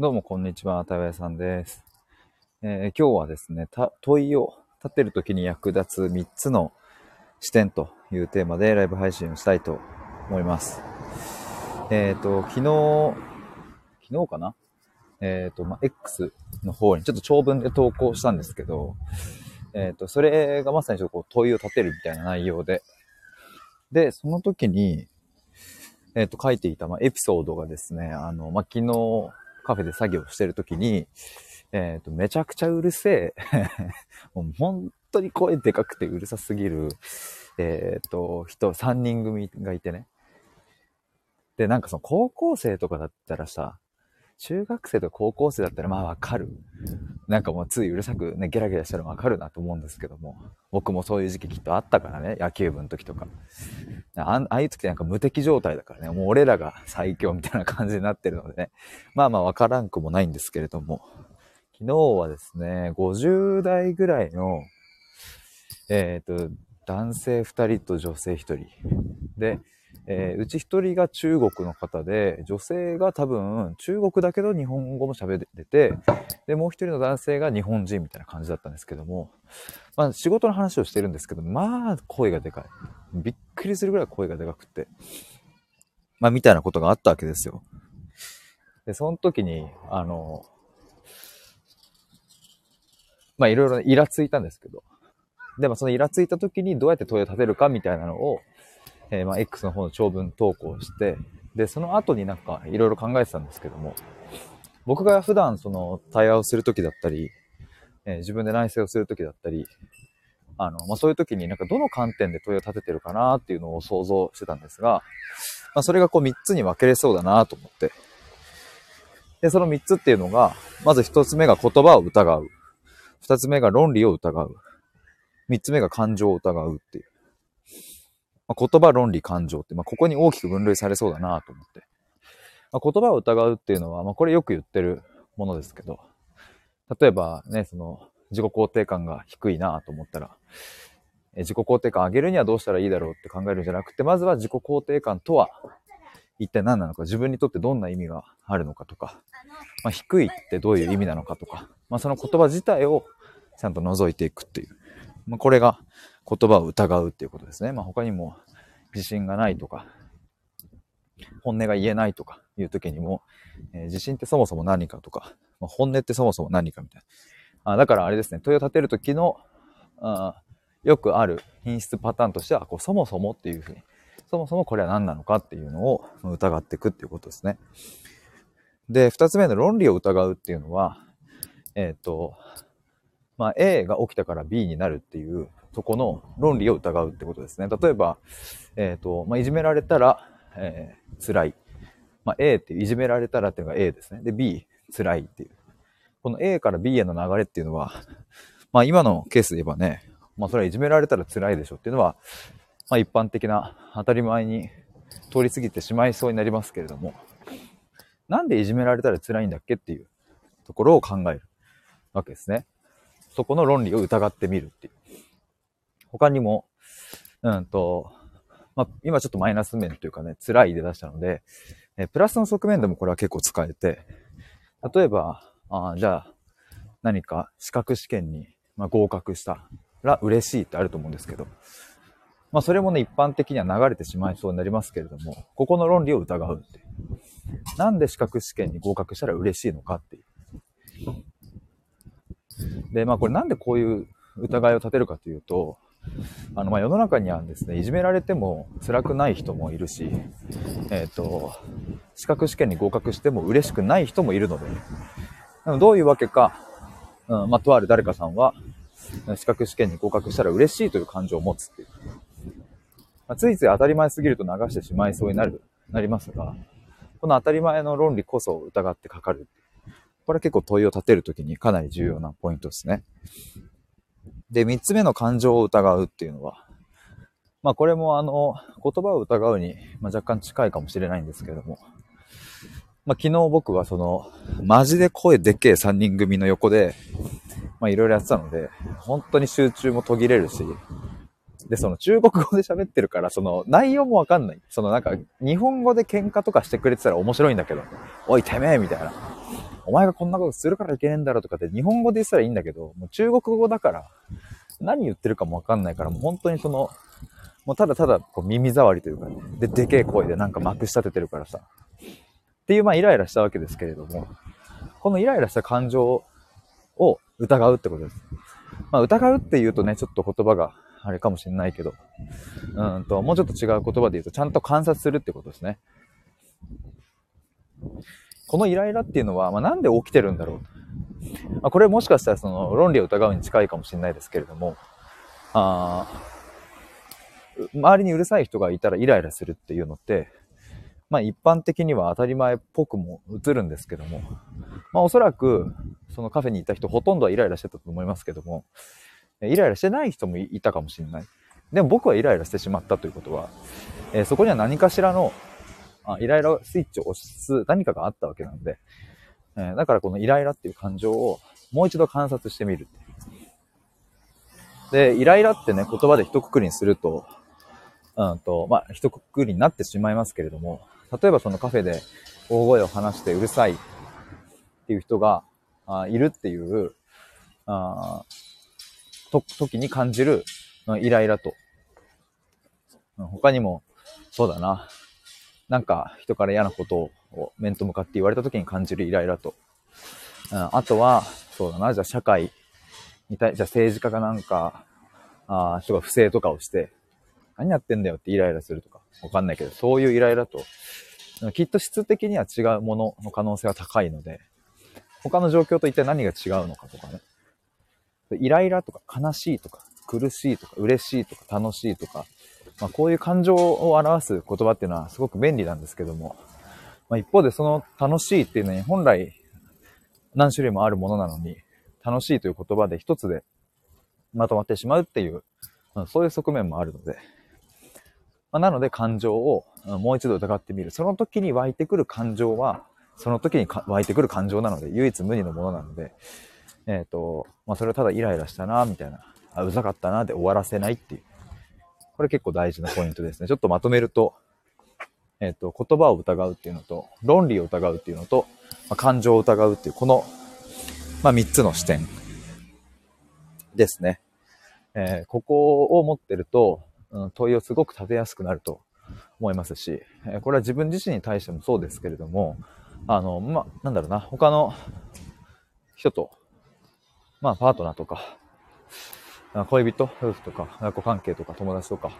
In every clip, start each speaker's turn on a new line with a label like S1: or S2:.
S1: どうもこんにちは、たわやさんです。えー今日はですね、問いを立てるときに役立つ3つの視点というテーマでライブ配信をしたいと思います。えっ、と、昨日、昨日かな？えっ、と、ま、X の方にちょっと長文で投稿したんですけど、えっ、と、それがまさにちょっとこう問いを立てるみたいな内容で、で、その時に、えっ、と、書いていた、ま、エピソードがですね、あの、ま、昨日、カフェで作業してるときに、えっ、と、めちゃくちゃうるせえ、もう本当に声でかくてうるさすぎる、えっ、と、人、3人組がいてね。で、なんかその高校生とかだったらさ、中学生と高校生だったらまあわかる。なんかもうついうるさくね、ゲラゲラしたらわかるなと思うんですけども、僕もそういう時期きっとあったからね、野球部の時とか。ああいう時ってなんか無敵状態だからね、もう俺らが最強みたいな感じになってるのでね、まあまあわからんくもないんですけれども、昨日はですね、50代ぐらいの、えっ、と、男性2人と女性1人。で、えーうち1人が中国の方で、女性が多分中国だけど日本語も喋れて、で、もう1人の男性が日本人みたいな感じだったんですけども、まあ仕事の話をしてるんですけど、まあ声がでかい。びっくりするぐらい声がでかくて。まあみたいなことがあったわけですよ。で、その時に、あの、まあいろいろイラついたんですけど、でもそのイラついた時にどうやって問いを立てるかみたいなのを、えーまあ X の方の長文投稿して、で、その後になんかいろいろ考えてたんですけども、僕が普段その対話をする時だったり、えー自分で内省をする時だったり、あの、まあ、そういう時になんかどの観点で問いを立ててるかなっていうのを想像してたんですが、まあ、それがこう3つに分けれそうだなと思って。で、その3つっていうのが、まず1つ目が言葉を疑う。2つ目が論理を疑う。3つ目が感情を疑うっていう。まあ、言葉、論理、感情って、まあ、ここに大きく分類されそうだなと思って。まあ、言葉を疑うっていうのは、まあ、これよく言ってるものですけど、例えばね、その、自己肯定感が低いなと思ったら、自己肯定感上げるにはどうしたらいいだろうって考えるんじゃなくて、まずは自己肯定感とは一体何なのか、自分にとってどんな意味があるのかとか、まあ、低いってどういう意味なのかとか、まあ、その言葉自体をちゃんと覗いていくっていう。まあ、これが言葉を疑うっていうことですね。まあ、他にも自信がないとか、本音が言えないとかいう時にも、えー自信ってそもそも何かとか、まあ、本音ってそもそも何かみたいな。あだからあれですね、問いを立てる時の、あよくある品質パターンとしては、こうそもそもっていうふうに、そもそもこれは何なのかっていうのを疑っていくっていうことですね。で、二つ目の論理を疑うっていうのは、えっ、と、まあ A が起きたから B になるっていうとこの論理を疑うってことですね。例えば、えっ、と、まあいじめられたら、えー辛い。まあ A っていういじめられたらっていうのが A ですね。で B、辛いっていう。この A から B への流れっていうのは、まあ今のケースで言えばね、まあそれはいじめられたら辛いでしょっていうのは、まあ一般的な当たり前に通り過ぎてしまいそうになりますけれども、なんでいじめられたら辛いんだっけっていうところを考えるわけですね。そこの論理を疑ってみるっていう。他にも、うんと、まあ今ちょっとマイナス面というかね、辛いで出したので、えプラスの側面でもこれは結構使えて、例えば、あじゃあ、何か資格試験に、まあ、合格したら嬉しいってあると思うんですけど、まあそれもね、一般的には流れてしまいそうになりますけれども、ここの論理を疑うっていう。なんで資格試験に合格したら嬉しいのかっていう。で、まあこれなんでこういう疑いを立てるかというと、あの、まあ世の中にはですね、いじめられても辛くない人もいるし、えっ、と、資格試験に合格しても嬉しくない人もいるので、でもどういうわけか、うん、まあ、とある誰かさんは、資格試験に合格したら嬉しいという感情を持つっていう。まあ、ついつい当たり前すぎると流してしまいそうになる、なりますが、この当たり前の論理こそ疑ってかかる。これは結構問いを立てるときにかなり重要なポイントですね。で、三つ目の感情を疑うっていうのは、まあこれもあの、言葉を疑うに、ま、若干近いかもしれないんですけども、まあ昨日僕はその、マジで声でっけえ3人組の横で、まあいろいろやってたので、本当に集中も途切れるし、で、その中国語で喋ってるから、その内容もわかんない。そのなんか、日本語で喧嘩とかしてくれてたら面白いんだけど、おいてめえみたいな。お前がこんなことするからいけねえんだろとかって日本語で言ったらいいんだけど、もう中国語だから、何言ってるかもわかんないから、もう本当にその、もうただただこう耳障りというか、で、でけえ声でなんかまくし立ててるからさ。っていう、まあイライラしたわけですけれども、このイライラした感情を疑うってことです。まあ疑うって言うとね、ちょっと言葉があれかもしれないけど、うんと、もうちょっと違う言葉で言うと、ちゃんと観察するってことですね。このイライラっていうのは、まあ、なんで起きてるんだろう。まあ、これもしかしたらその論理を疑うに近いかもしれないですけれども、あ周りにうるさい人がいたらイライラするっていうのって、まあ一般的には当たり前っぽくも映るんですけども、まあおそらくそのカフェにいた人ほとんどはイライラしてたと思いますけども、イライラしてない人もいたかもしれない。でも僕はイライラしてしまったということは、えー、そこには何かしらのイライラスイッチを押す何かがあったわけなんで、えー、だからこのイライラっていう感情をもう一度観察してみる。で、イライラってね、言葉で一括りにすると、うんと、まあ、一括りになってしまいますけれども、例えばそのカフェで大声を話してうるさいっていう人があいるっていう、あと、時に感じる、イライラと。他にも、そうだな。なんか人から嫌なことを面と向かって言われた時に感じるイライラと。うん、あとは、そうだな。じゃあ社会に対、じゃあ政治家がなんか、あ人が不正とかをして、何やってんだよってイライラするとか、わかんないけど、そういうイライラと、きっと質的には違うものの可能性は高いので、他の状況と一体何が違うのかとかね。イライラとか悲しいとか苦しいとか嬉しいとか楽しいとか、まあ、こういう感情を表す言葉っていうのはすごく便利なんですけども、まあ、一方でその楽しいっていうのに本来何種類もあるものなのに、楽しいという言葉で一つでまとまってしまうっていう、まあ、そういう側面もあるので、まあ、なので感情をもう一度疑ってみる。その時に湧いてくる感情は、その時に湧いてくる感情なので、唯一無二のものなので、えっ、ー、と、まあ、それをただイライラしたな、みたいな、あ、うざかったな、で終わらせないっていう。これ結構大事なポイントですね。ちょっとまとめると、えっ、と、言葉を疑うっていうのと、論理を疑うっていうのと、まあ、感情を疑うっていう、この、まあ、3つの視点ですね。えー、ここを持ってると、うん、問いをすごく立てやすくなると思いますし、えー、これは自分自身に対してもそうですけれども、あの、まあ、なんだろうな、他の人とまあ、パートナーとか、恋人、夫婦とか、親子関係とか、友達とか、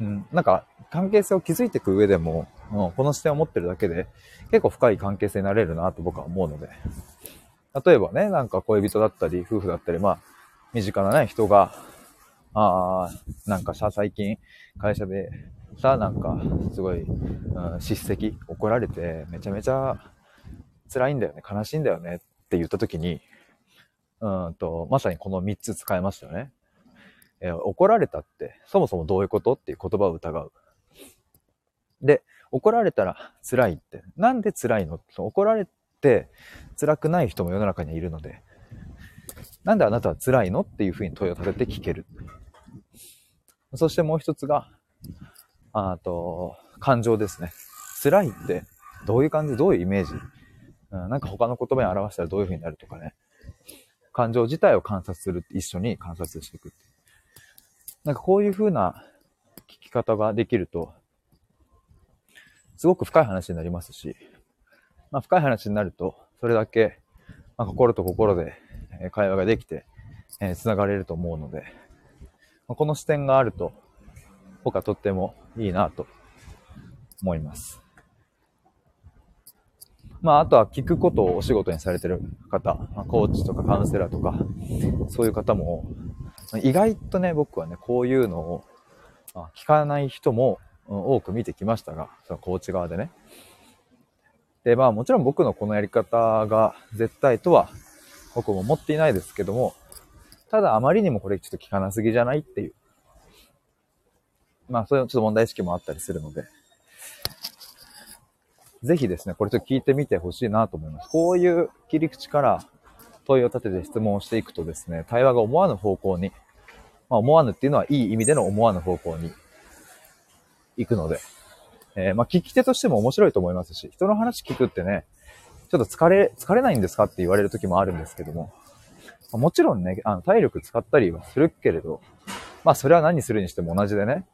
S1: うん、なんか、関係性を築いていく上でも、うん、この視点を持ってるだけで、結構深い関係性になれるなと僕は思うので、例えばね、なんか恋人だったり、夫婦だったり、まあ、身近なね、人が、ああ、なんかさ、最近、会社で、さ、なんか、すごい、うん、叱責、怒られて、めちゃめちゃ辛いんだよね、悲しいんだよねって言った時に、うんと、まさにこの3つ使えましたよね。えー、怒られたって、そもそもどういうことっていう言葉を疑う。で、怒られたら辛いって、なんで辛いの？怒られて辛くない人も世の中にはいるので、なんであなたは辛いのっていうふうに問いを立てて聞ける。そしてもう一つが、あと、感情ですね。辛いってどういう感じ、どういうイメージ、うん、なんか他の言葉に表したらどういうふうになるとかね。感情自体を観察する、一緒に観察していく。なんかこういう風な聞き方ができると、すごく深い話になりますし、まあ、深い話になると、それだけ、まあ、心と心で会話ができて、えー、繋がれると思うので、まあ、この視点があると、僕はとってもいいなと思います。まあ、あとは聞くことをお仕事にされてる方、まあ、コーチとかカウンセラーとか、そういう方も、意外とね、僕はね、こういうのを、聞かない人も多く見てきましたが、そのコーチ側でね。で、まあもちろん僕のこのやり方が絶対とは僕も思っていないですけども、ただあまりにもこれちょっと聞かなすぎじゃないっていう。まあそういうちょっと問題意識もあったりするので、ぜひですね、これちょっと聞いてみてほしいなと思います。こういう切り口から問いを立てて質問をしていくとですね、対話が思わぬ方向に、まあ思わぬっていうのはいい意味での思わぬ方向に行くので、えー、まあ聞き手としても面白いと思いますし、人の話聞くってね、ちょっと疲れ、疲れないんですかって言われる時もあるんですけども、もちろんね、あの、体力使ったりはするけれど、まあ、それは何するにしても同じでね、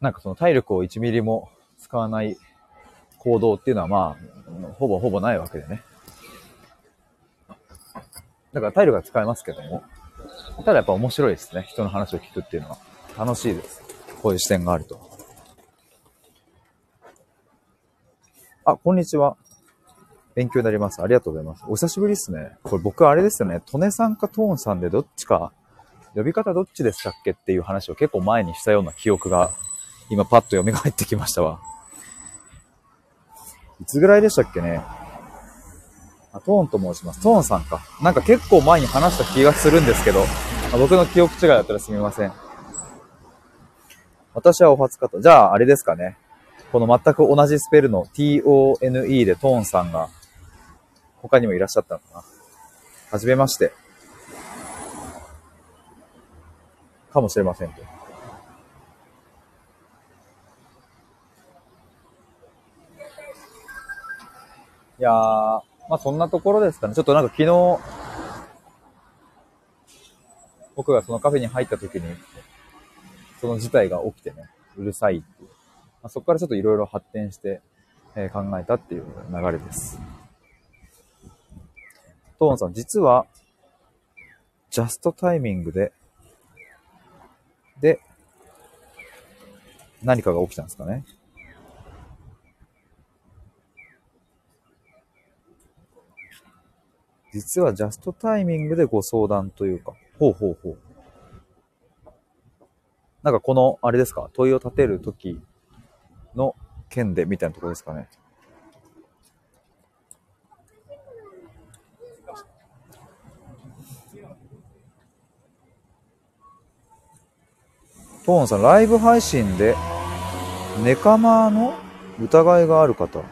S1: なんかその体力を1ミリも使わない行動っていうのはまあ、ほぼほぼないわけでね。だから体力は使えますけども、ただやっぱ面白いですね。人の話を聞くっていうのは。楽しいです。こういう視点があると。あ、こんにちは。勉強になります。ありがとうございます。お久しぶりですね。これ僕あれですよね。トネさんかトーンさんでどっちか、呼び方どっちでしたっけっていう話を結構前にしたような記憶が、今パッと蘇ってきましたわ。いつぐらいでしたっけね？あ、トーンと申します。トーンさんか。なんか結構前に話した気がするんですけど、あ僕の記憶違いだったらすみません。私はお初かと。じゃあ、あれですかね。この全く同じスペルの tone でトーンさんが他にもいらっしゃったのかな。はじめまして。かもしれませんと。いやー、まあそんなところですかね。ちょっとなんか昨日、僕がそのカフェに入った時に、その事態が起きてね、うるさいっていう。まあ、そこからちょっといろいろ発展して、えー、考えたっていう流れです。トーンさん、実は、ジャストタイミングで、で、何かが起きたんですかね。実はジャストタイミングでご相談というか、ほうほうほう。なんかこの、あれですか、問いを立てるときの件でみたいなところですかね。トーンさん、ライブ配信で、ネカマの疑いがある方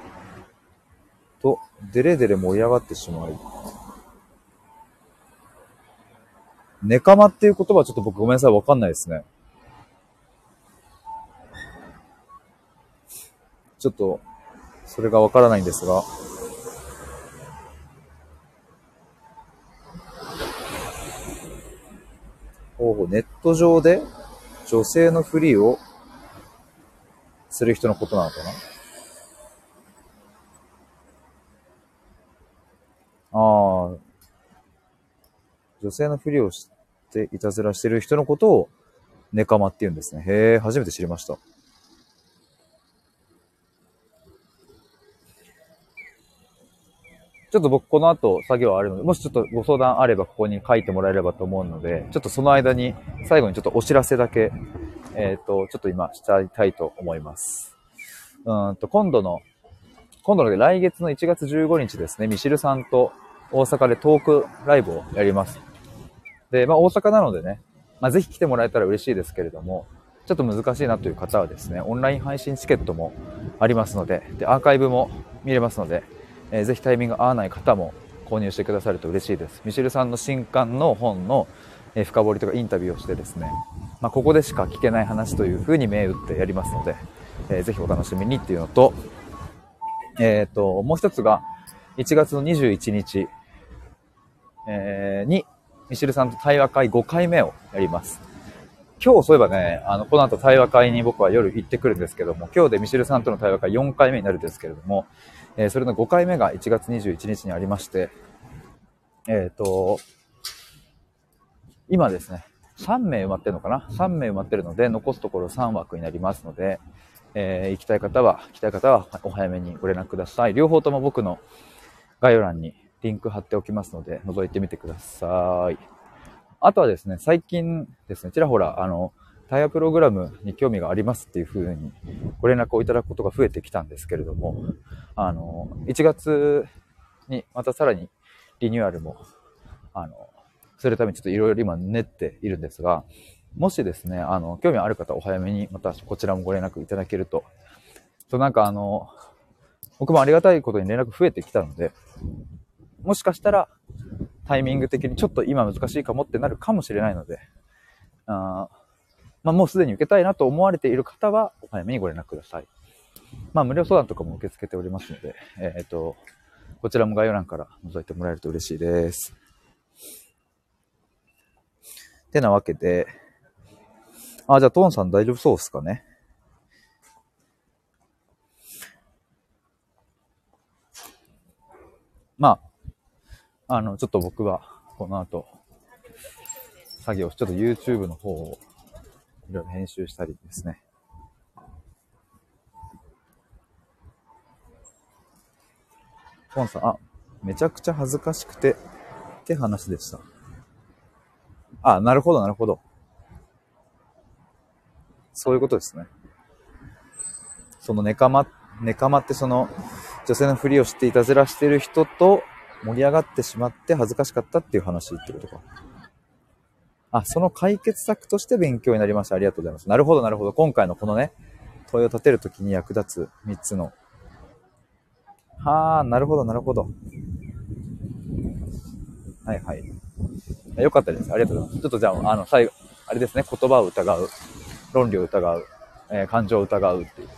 S1: と、デレデレ盛り上がってしまい、ネカマっていう言葉はちょっと僕ごめんなさい、わかんないですね。ちょっと、それがわからないんですが、ほうほう、ネット上で女性のフリーをする人のことなのかな？ああ、女性のふりをしていたずらしてる人のことをネカマって言うんですね。へえ、初めて知りました。ちょっと僕この後作業あるので、もしちょっとご相談あればここに書いてもらえればと思うので、ちょっとその間に最後にちょっとお知らせだけ、えっ、ー、と、ちょっと今したいたいと思います。うんと、今度の、今度の来月の1月15日ですね、ミシルさんと大阪でトークライブをやります。で、まあ大阪なのでね、まあぜひ来てもらえたら嬉しいですけれども、ちょっと難しいなという方はですね、オンライン配信チケットもありますので、で、アーカイブも見れますので、えー、ぜひタイミング合わない方も購入してくださると嬉しいです。ミシェルさんの新刊の本の、え、深掘りとかインタビューをしてですね、まあ、ここでしか聞けない話というふうに銘打ってやりますので、えー、ぜひお楽しみにっていうのと、えっ、ー、と、もう一つが、1月の21日、えー、に、ミシルさんと対話会5回目をやります。今日そういえばね、あの、この後対話会に僕は夜行ってくるんですけども、今日でミシルさんとの対話会4回目になるんですけれども、えー、それの5回目が1月21日にありまして、えっ、ー、と、今ですね、3名埋まってるのかな ?3 名埋まってるので、残すところ3枠になりますので、えー、行きたい方は、来たい方はお早めにご連絡ください。両方とも僕の概要欄にリンク貼っておきますので、覗いてみてください。あとはですね、最近ですね、ちらほら、あの、タイヤプログラムに興味がありますっていうふうにご連絡をいただくことが増えてきたんですけれども、あの、1月にまたさらにリニューアルも、あの、するためにちょっといろいろ今練っているんですが、もしですね、あの、興味ある方お早めにまたこちらもご連絡いただけると、となんかあの、僕もありがたいことに連絡増えてきたので、もしかしたらタイミング的にちょっと今難しいかもってなるかもしれないので、あまあ、もうすでに受けたいなと思われている方は、お早めにご連絡ください。まあ、無料相談とかも受け付けておりますので、えっ、と、こちらも概要欄から覗いてもらえると嬉しいです。てなわけで、あ、じゃあトーンさん大丈夫そうですかね？まあ、あの、ちょっと僕はこの後、作業、ちょっと YouTube の方をいろいろ編集したりですね。トーンさん、あ、めちゃくちゃ恥ずかしくてって話でした。あ、なるほど、なるほど。そういうことですね。そのネカマ、ネカマってその女性のふりをしていたずらしてる人と盛り上がってしまって恥ずかしかったっていう話ってことか。あ、その解決策として勉強になりました。ありがとうございます。なるほど、なるほど。今回のこのね、問いを立てるときに役立つ3つの。はあ、なるほど、なるほど。はいはい。よかったです。ありがとうございます。ちょっとじゃあ、あの、最後、あれですね、言葉を疑う、論理を疑う、えー、感情を疑うっていう。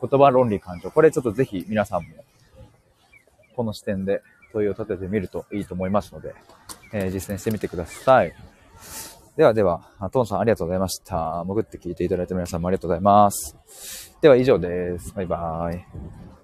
S1: 言葉、論理、感情。これちょっとぜひ皆さんも、この視点で問いを立ててみるといいと思いますので、えー、実践してみてください。ではでは、トンさんありがとうございました。潜って聞いていただいた皆さんもありがとうございます。では以上です。バイバーイ。